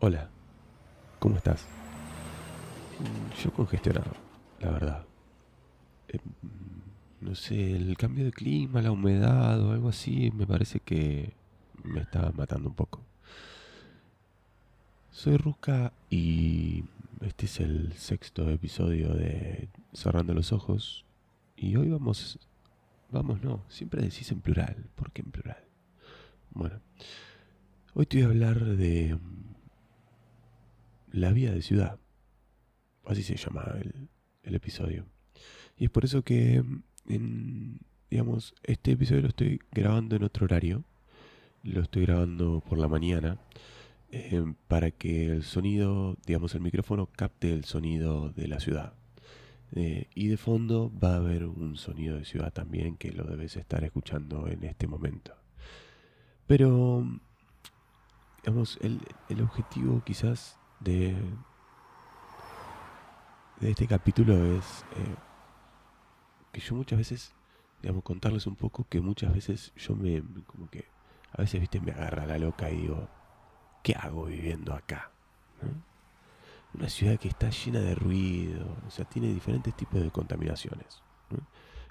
Hola, ¿cómo estás? Yo congestionado, la verdad. Eh, no sé, el cambio de clima, la humedad o algo así, me parece que me está matando un poco. Soy Ruska y este es el sexto episodio de Cerrando los Ojos. Y hoy vamos, vamos no, siempre decís en plural, ¿por qué en plural? Bueno, hoy te voy a hablar de mm, la vida de ciudad. Así se llama el, episodio. Y es por eso que, en, digamos, este episodio lo estoy grabando en otro horario. Lo estoy grabando por la mañana. eh, para que el sonido, digamos, el micrófono capte el sonido de la ciudad. Eh, y de fondo va a haber un sonido de ciudad también que lo debes estar escuchando en este momento. Pero, digamos, el objetivo quizás de, de este capítulo es eh, que yo muchas veces, digamos, contarles un poco que muchas veces yo me, como que, a veces, viste, me agarra la loca y digo, ¿qué hago viviendo acá? Una ciudad que está llena de ruido, o sea, tiene diferentes tipos de contaminaciones.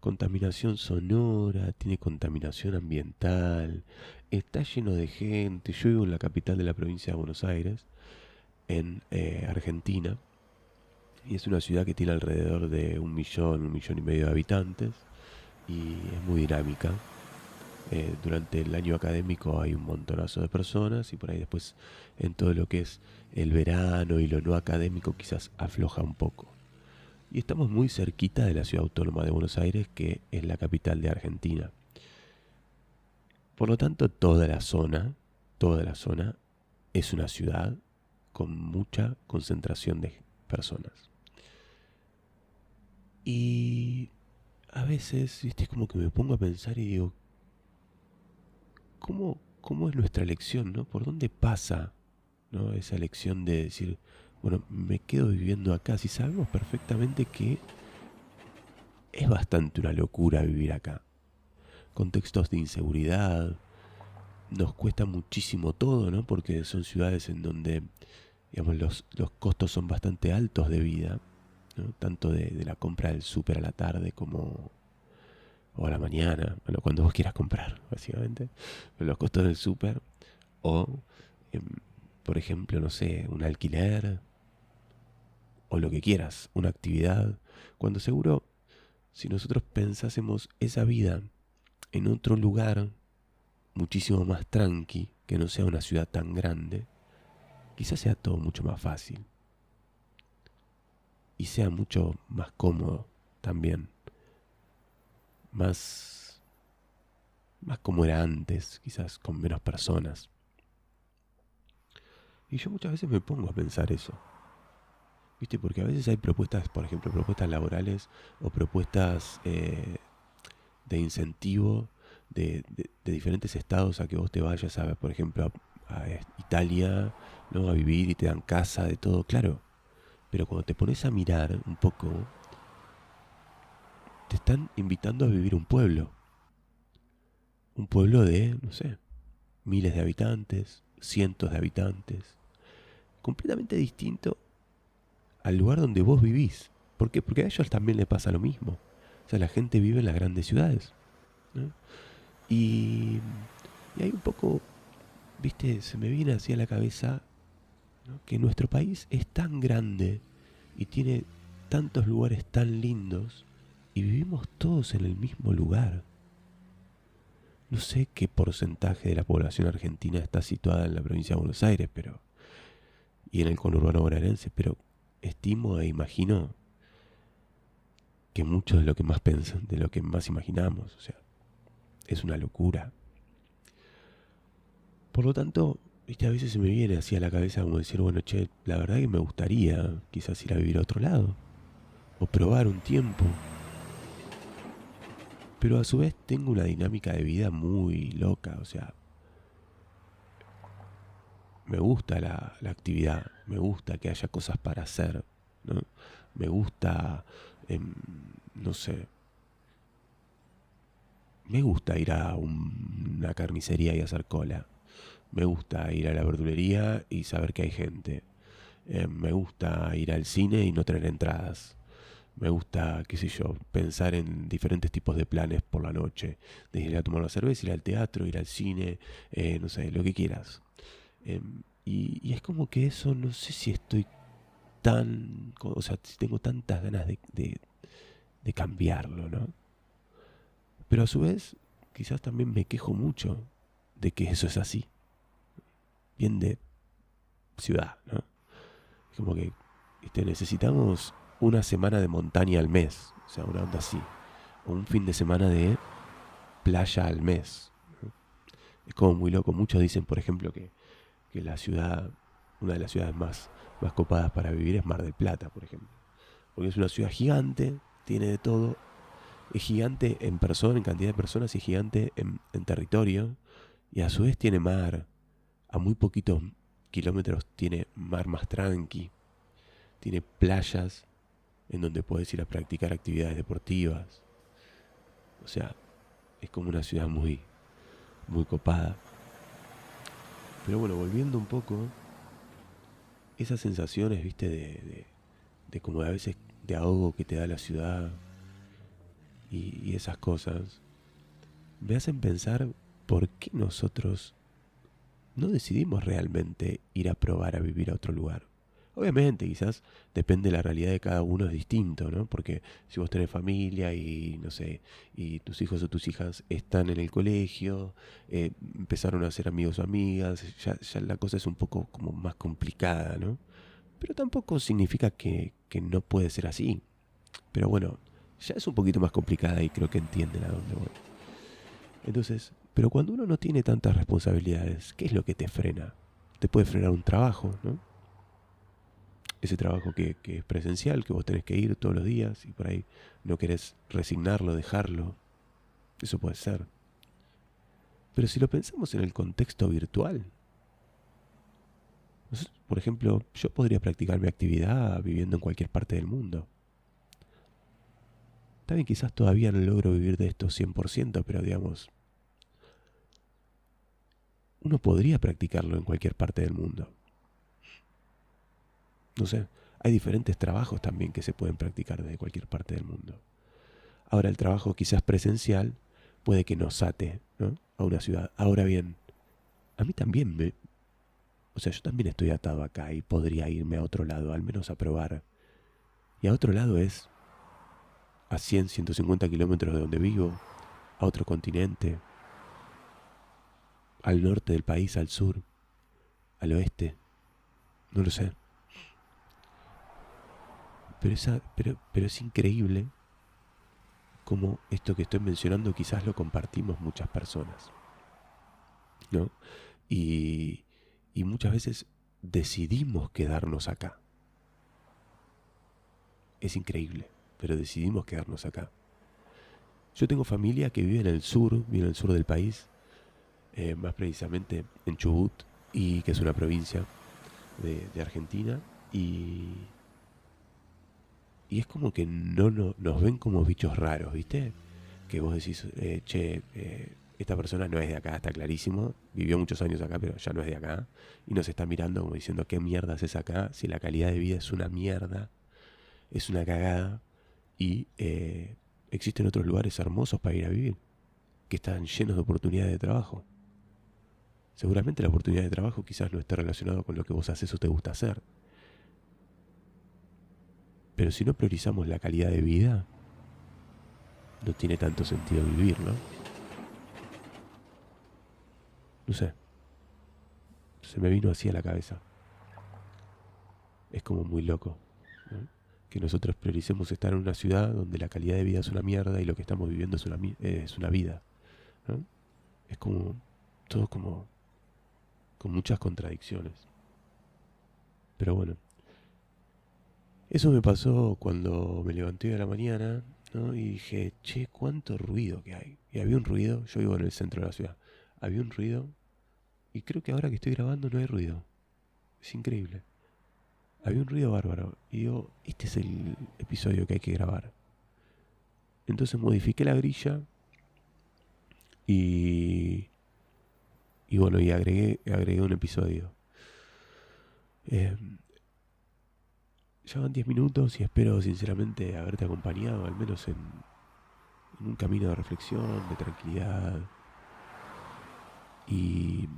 Contaminación sonora, tiene contaminación ambiental, está lleno de gente. Yo vivo en la capital de la provincia de Buenos Aires, en eh, Argentina, y es una ciudad que tiene alrededor de un millón, un millón y medio de habitantes, y es muy dinámica. Eh, durante el año académico hay un montonazo de personas y por ahí después en todo lo que es el verano y lo no académico quizás afloja un poco. Y estamos muy cerquita de la ciudad autónoma de Buenos Aires, que es la capital de Argentina. Por lo tanto, toda la zona, toda la zona es una ciudad con mucha concentración de personas. Y a veces, es como que me pongo a pensar y digo, ¿cómo, cómo es nuestra elección, no? ¿Por dónde pasa ¿no? esa elección de decir, bueno, me quedo viviendo acá? Si sabemos perfectamente que es bastante una locura vivir acá. Contextos de inseguridad, nos cuesta muchísimo todo, ¿no? Porque son ciudades en donde, digamos, los, los costos son bastante altos de vida. Tanto de, de la compra del súper a la tarde como o a la mañana, bueno, cuando vos quieras comprar, básicamente, los costos del súper, o, em, por ejemplo, no sé, un alquiler, o lo que quieras, una actividad, cuando seguro, si nosotros pensásemos esa vida en otro lugar, muchísimo más tranqui, que no sea una ciudad tan grande, quizás sea todo mucho más fácil. Y sea mucho más cómodo también más, más como era antes, quizás con menos personas. Y yo muchas veces me pongo a pensar eso. ¿Viste? Porque a veces hay propuestas, por ejemplo, propuestas laborales o propuestas eh, de incentivo de, de, de, diferentes estados a que vos te vayas a, por ejemplo, a, a Italia, ¿no? A vivir y te dan casa, de todo, claro. Pero cuando te pones a mirar un poco, te están invitando a vivir un pueblo. Un pueblo de, no sé, miles de habitantes, cientos de habitantes. Completamente distinto al lugar donde vos vivís. ¿Por qué? Porque a ellos también les pasa lo mismo. O sea, la gente vive en las grandes ciudades. Y, y hay un poco, viste, se me viene así a la cabeza que nuestro país es tan grande y tiene tantos lugares tan lindos y vivimos todos en el mismo lugar. No sé qué porcentaje de la población argentina está situada en la provincia de Buenos Aires, pero y en el conurbano bonaerense, pero estimo e imagino que mucho de lo que más pensan, de lo que más imaginamos, o sea, es una locura. Por lo tanto, a veces se me viene así a la cabeza como decir, bueno, che, la verdad que me gustaría quizás ir a vivir a otro lado, o probar un tiempo, pero a su vez tengo una dinámica de vida muy loca, o sea, me gusta la, actividad, me gusta que haya cosas para hacer, ¿no? Me gusta, eh, no sé, me gusta ir a un, una carnicería y hacer cola, Me gusta ir a la verdulería y saber que hay gente. Eh, me gusta ir al cine y no tener entradas. Me gusta, qué sé yo, pensar en diferentes tipos de planes por la noche. De ir a tomar una cerveza, ir al teatro, ir al cine, eh, no sé, lo que quieras. Em, y, es como que eso, no sé si estoy tan, o sea, si tengo tantas ganas de, de cambiarlo, ¿no? Pero a su vez, quizás también me quejo mucho de que eso es así. Bien de ciudad, ¿no? Como que necesitamos una semana de montaña al mes, o sea, una onda así. O un fin de semana de playa al mes. Es como muy loco. Muchos dicen, por ejemplo, que, que la ciudad, una de las ciudades más, más copadas para vivir es Mar del Plata, por ejemplo. Porque es una ciudad gigante, tiene de todo. Es gigante en persona, en cantidad de personas, y gigante en territorio. Y a su vez tiene mar. A muy poquitos kilómetros tiene mar más tranqui. Tiene playas en donde puedes ir a practicar actividades deportivas. O sea, es como una ciudad muy, muy copada. Pero bueno, volviendo un poco, esas sensaciones, viste, de, de, de como a veces de ahogo que te da la ciudad y, y esas cosas, me hacen pensar por qué nosotros no decidimos realmente ir a probar a vivir a otro lugar. Obviamente, quizás depende de la realidad de cada uno, es distinto, ¿no? Porque si vos tenés familia y, no sé, y tus hijos o tus hijas están en el colegio, eh, empezaron a ser amigos o amigas, ya, la cosa es un poco como más complicada, ¿no? Pero tampoco significa que, que no puede ser así. Pero bueno, ya es un poquito más complicada y creo que entienden a dónde voy. Entonces, pero cuando uno no tiene tantas responsabilidades, ¿qué es lo que te frena? Te puede frenar un trabajo, ¿no? ese trabajo que, es presencial, que vos tenés que ir todos los días y por ahí no querés resignarlo, dejarlo. Eso puede ser. Pero si lo pensamos en el contexto virtual, por ejemplo, yo podría practicar mi actividad viviendo en cualquier parte del mundo. También quizás todavía no logro vivir de esto 100%, pero digamos, uno podría practicarlo en cualquier parte del mundo. No sé, hay diferentes trabajos también que se pueden practicar desde cualquier parte del mundo. Ahora el trabajo quizás presencial puede que nos ate a una ciudad. Ahora bien, a mí también me... O sea, yo también estoy atado acá y podría irme a otro lado, al menos a probar. Y a otro lado es a 100, 150 kilómetros de donde vivo, a otro continente, al norte del país, al sur, al oeste, no lo sé. Pero, esa, pero, pero es increíble como esto que estoy mencionando quizás lo compartimos muchas personas. ¿No? Y, y muchas veces decidimos quedarnos acá. Es increíble, pero decidimos quedarnos acá. Yo tengo familia que vive en el sur, vive en el sur del país, eh, más precisamente en Chubut, y que es una provincia de, Argentina, y, y es como que no, nos ven como bichos raros, ¿viste? Que vos decís, eh, che, eh, esta persona no es de acá, está clarísimo, vivió muchos años acá, pero ya no es de acá, y nos está mirando como diciendo, ¿qué mierda es acá? Si la calidad de vida es una mierda, es una cagada, y existen otros lugares hermosos para ir a vivir, que están llenos de oportunidades de trabajo. Seguramente la oportunidad de trabajo quizás no esté relacionado con lo que vos haces o te gusta hacer pero si no priorizamos la calidad de vida, no tiene tanto sentido vivir, ¿no? No sé. Se me vino así a la cabeza. Es como muy loco. Que nosotros prioricemos estar en una ciudad donde la calidad de vida es una mierda y lo que estamos viviendo es una, es una vida. Es como todo como con muchas contradicciones. Pero bueno, eso me pasó cuando me levanté de la mañana ¿no? y dije, che, cuánto ruido que hay. Y había un ruido, yo vivo en el centro de la ciudad, había un ruido y creo que ahora que estoy grabando no hay ruido. Es increíble. Había un ruido bárbaro. Y digo, este es el episodio que hay que grabar. Entonces modifiqué la grilla y, y bueno, y agregué, agregué un episodio. Eh, ya van 10 minutos y espero sinceramente haberte acompañado, al menos en, un camino de reflexión, de tranquilidad. Y,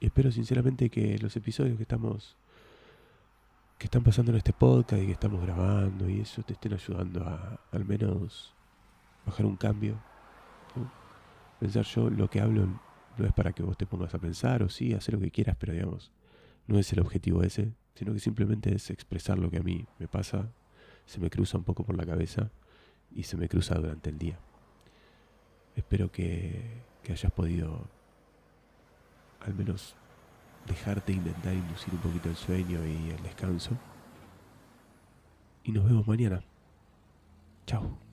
espero sinceramente que los episodios que estamos que están pasando en este podcast y que estamos grabando y eso te estén ayudando a al menos bajar un cambio. Pensar yo lo que hablo no es para que vos te pongas a pensar o sí, hacer lo que quieras, pero digamos, no es el objetivo ese, sino que simplemente es expresar lo que a mí me pasa, se me cruza un poco por la cabeza y se me cruza durante el día. Espero que, que hayas podido al menos dejarte intentar inducir un poquito el sueño y el descanso. Y nos vemos mañana. Chao.